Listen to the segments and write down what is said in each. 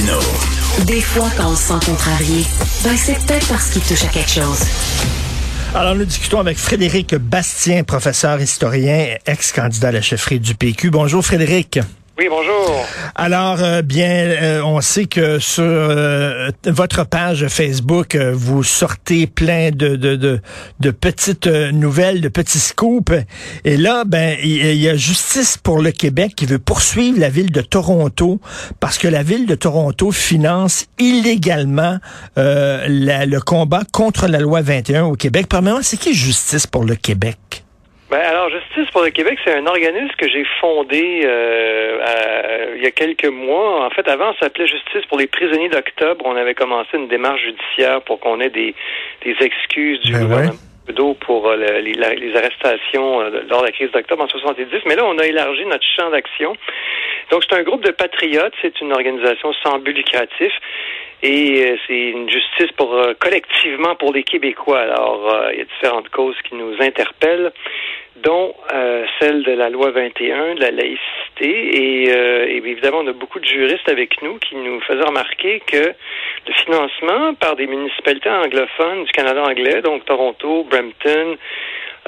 Martino. Des fois, quand on se sent contrarié, ben c'est peut-être parce qu'il touche à quelque chose. Alors, nous discutons avec Frédéric Bastien, professeur historien, ex-candidat à la chefferie du PQ. Bonjour Frédéric. Oui, bonjour. Alors, euh, bien, euh, on sait que sur euh, votre page Facebook, vous sortez plein de, de, de, petites nouvelles, de petits scoops. Et là, ben, il y, a Justice pour le Québec qui veut poursuivre la ville de Toronto parce que la ville de Toronto finance illégalement le combat contre la loi 21 au Québec. Premièrement, c'est qui Justice pour le Québec? Ben, alors, Justice pour le Québec, c'est un organisme que j'ai fondé euh, il y a quelques mois. En fait, avant, ça s'appelait Justice pour les prisonniers d'octobre. On avait commencé une démarche judiciaire pour qu'on ait des, des excuses du ben gouvernement pour euh, les, les, arrestations euh, lors de la crise d'octobre en 70. Mais là, on a élargi notre champ d'action. Donc, c'est un groupe de patriotes. C'est une organisation sans but lucratif. Et euh, c'est une justice pour collectivement pour les Québécois. Alors, il y a différentes causes qui nous interpellent dont euh, celle de la loi 21, de la laïcité. Et, euh, évidemment, on a beaucoup de juristes avec nous qui nous faisaient remarquer que le financement par des municipalités anglophones du Canada anglais, donc Toronto, Brampton,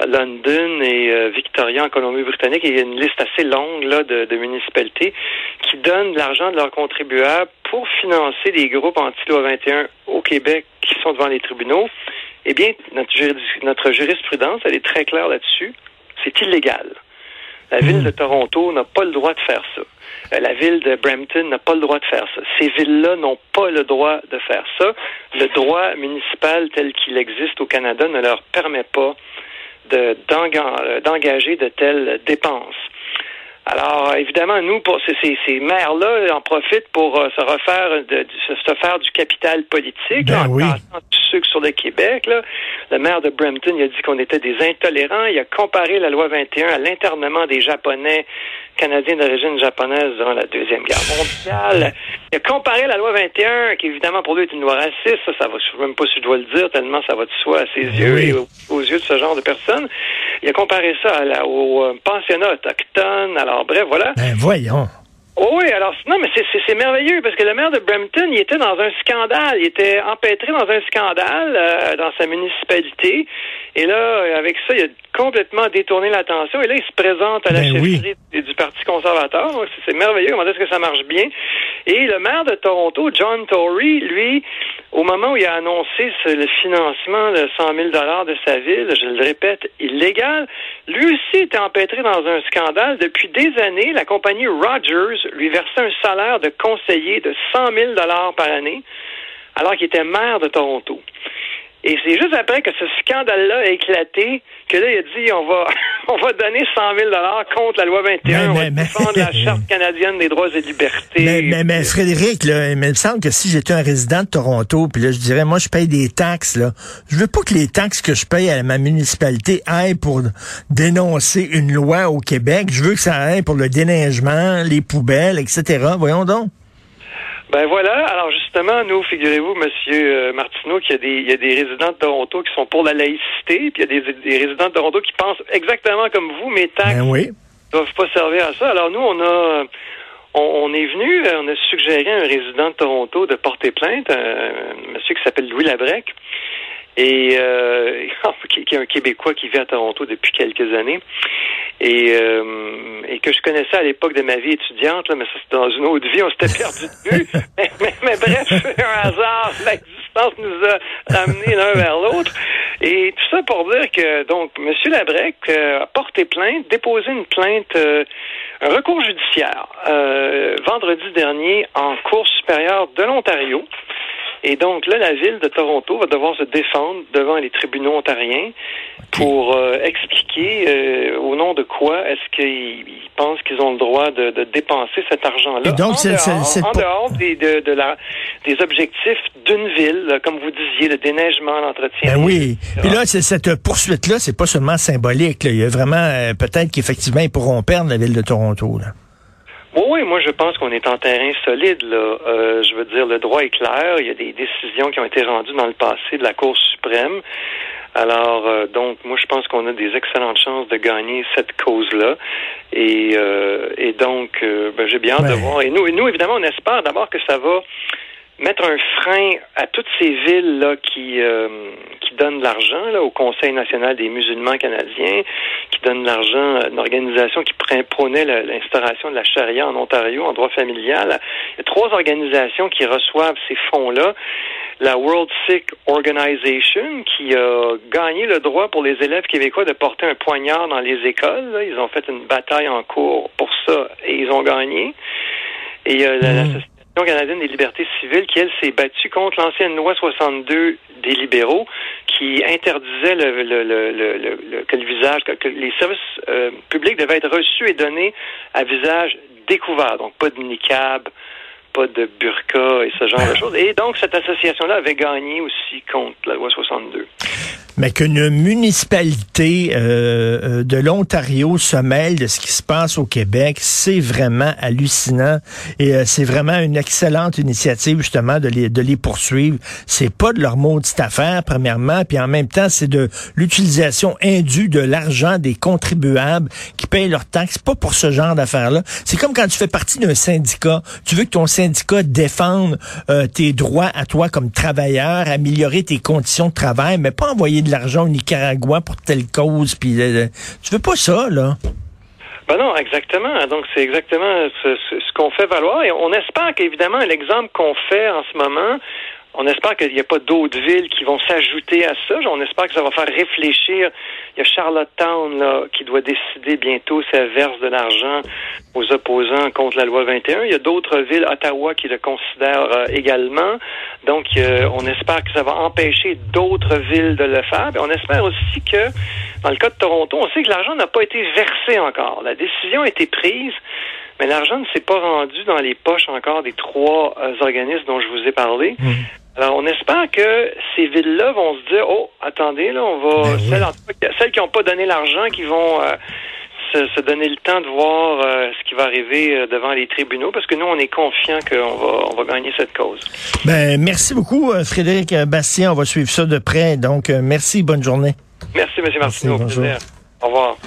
London et euh, Victoria en Colombie-Britannique, il y a une liste assez longue là, de, de municipalités qui donnent l'argent de leurs contribuables pour financer des groupes anti-loi 21 au Québec qui sont devant les tribunaux. Eh bien, notre jurisprudence, elle est très claire là-dessus c'est illégal. La ville hmm. de Toronto n'a pas le droit de faire ça. Euh, la ville de Brampton n'a pas le droit de faire ça. Ces villes-là n'ont pas le droit de faire ça. Le droit municipal tel qu'il existe au Canada ne leur permet pas d'engager de telles dépenses. Alors, évidemment, nous, pour ces, ces, maires-là, en profitent pour euh, se refaire, de, se faire du capital politique, ben en le Québec. Là. Le maire de Brampton, il a dit qu'on était des intolérants. Il a comparé la loi 21 à l'internement des Japonais canadiens d'origine japonaise durant la Deuxième Guerre mondiale. Il a comparé la loi 21, qui évidemment pour lui est une loi raciste. Ça, ça va, je sais même pas si je dois le dire, tellement ça va de soi à ses yeux et aux, yeux de ce genre de personnes. Il a comparé ça à la, au euh, pensionnat autochtone. Alors bref, voilà. Ben voyons. Oui, alors non, mais c'est merveilleux parce que le maire de Brampton, il était dans un scandale, il était empêtré dans un scandale euh, dans sa municipalité. Et là, avec ça, il a complètement détourné l'attention. Et là, il se présente à la ben chefferie du Parti conservateur. C'est merveilleux comment est-ce que ça marche bien? Et le maire de Toronto, John Tory, lui, au moment où il a annoncé le financement de 100 000 de sa ville, je le répète, illégal, lui aussi était empêtré dans un scandale. Depuis des années, la compagnie Rogers lui versait un salaire de conseiller de 100 000 par année, alors qu'il était maire de Toronto. Et c'est juste après que ce scandale-là a éclaté que là, il a dit on va on va donner 100 000 contre la loi 21, on va défendre la Charte canadienne des droits et libertés. Mais, mais, Frédéric, là, il me semble que si j'étais un résident de Toronto, puis là, je dirais, moi, je paye des taxes, là. Je veux pas que les taxes que je paye à ma municipalité aillent pour dénoncer une loi au Québec. Je veux que ça aille pour le déneigement, les poubelles, etc. Voyons donc. Ben voilà. Alors justement, nous, figurez-vous, Monsieur euh, Martineau, qu'il y a des, il y a des résidents de Toronto qui sont pour la laïcité, puis il y a des, des résidents de Toronto qui pensent exactement comme vous, mais taxes ben oui. doivent pas servir à ça. Alors nous, on a on, est venu, on a suggéré à un résident de Toronto de porter plainte, un monsieur qui s'appelle Louis Labrec, et euh, qui, est un Québécois qui vit à Toronto depuis quelques années et, euh, et que je connaissais à l'époque de ma vie étudiante, là, mais ça c'était dans une autre vie, on s'était perdu de vue. mais, bref, un hasard, l'existence nous a amenés l'un vers l'autre. Et tout ça pour dire que donc M. Labrec euh, a porté plainte, déposé une plainte, euh, un recours judiciaire vendredi dernier en Cour supérieure de l'Ontario. Et donc là, la ville de Toronto va devoir se défendre devant les tribunaux ontariens pour euh, expliquer euh, au nom de quoi est-ce qu'ils pensent qu'ils ont le droit de, de dépenser cet argent-là. donc, c'est en dehors des, de, de la, des objectifs d'une ville, comme vous disiez, le déneigement, l'entretien. Ben oui. Puis là, cette poursuite-là, c'est pas seulement symbolique. Il y a vraiment euh, peut-être qu'effectivement ils pourront perdre la ville de Toronto. Là. Oui, moi je pense qu'on est en terrain solide. Là. Euh, je veux dire, le droit est clair. Il y a des décisions qui ont été rendues dans le passé de la Cour suprême. Alors, euh, donc, moi, je pense qu'on a des excellentes chances de gagner cette cause-là. Et, euh, et donc, euh, ben, j'ai bien hâte de voir. Et nous, nous, évidemment, on espère d'abord que ça va mettre un frein à toutes ces villes là qui qui donnent de l'argent là au Conseil national des musulmans canadiens, qui donnent de l'argent à une organisation qui prônait l'instauration de la charia en Ontario en droit familial. Il y a trois organisations qui reçoivent ces fonds-là la World Sikh Organization qui a gagné le droit pour les élèves québécois de porter un poignard dans les écoles. Ils ont fait une bataille en cours pour ça et ils ont gagné. Et il y a l'Association canadienne des libertés civiles qui, elle, s'est battue contre l'ancienne loi 62 des libéraux qui interdisait le, le, le, que le visage, que, les services euh, publics devaient être reçus et donnés à visage découvert. Donc, pas de niqab, pas de burqa et ce genre de choses. Et donc, cette association-là avait gagné aussi contre la loi 62 mais qu'une municipalité euh, euh, de l'Ontario se mêle de ce qui se passe au Québec, c'est vraiment hallucinant et euh, c'est vraiment une excellente initiative justement de les de les poursuivre. C'est pas de leur maudite affaire premièrement, puis en même temps c'est de l'utilisation indue de l'argent des contribuables qui payent leurs taxes. Pas pour ce genre d'affaires-là. C'est comme quand tu fais partie d'un syndicat, tu veux que ton syndicat défende tes droits à toi comme travailleur, améliorer tes conditions de travail, mais pas envoyer de l'argent au Nicaragua pour telle cause, puis euh, tu veux pas ça, là? Ben non, exactement. Donc, c'est exactement ce, ce qu'on fait valoir. Et on espère qu'évidemment, l'exemple qu'on fait en ce moment, on espère qu'il n'y a pas d'autres villes qui vont s'ajouter à ça. On espère que ça va faire réfléchir. Il y a Charlottetown là, qui doit décider bientôt si elle verse de l'argent aux opposants contre la loi 21. Il y a d'autres villes, Ottawa, qui le considèrent euh, également. Donc, euh, on espère que ça va empêcher d'autres villes de le faire. Et on espère aussi que, dans le cas de Toronto, on sait que l'argent n'a pas été versé encore. La décision a été prise, mais l'argent ne s'est pas rendu dans les poches encore des trois euh, organismes dont je vous ai parlé. Mmh. Alors, on espère que ces villes-là vont se dire, oh, attendez, là, on va, ben celles, qui n'ont pas donné l'argent, qui vont euh, se, donner le temps de voir euh, ce qui va arriver euh, devant les tribunaux, parce que nous, on est confiants qu'on va, on va gagner cette cause. Ben, merci beaucoup, Frédéric Bastien. On va suivre ça de près. Donc, merci, bonne journée. Merci, M. Martineau. Au revoir.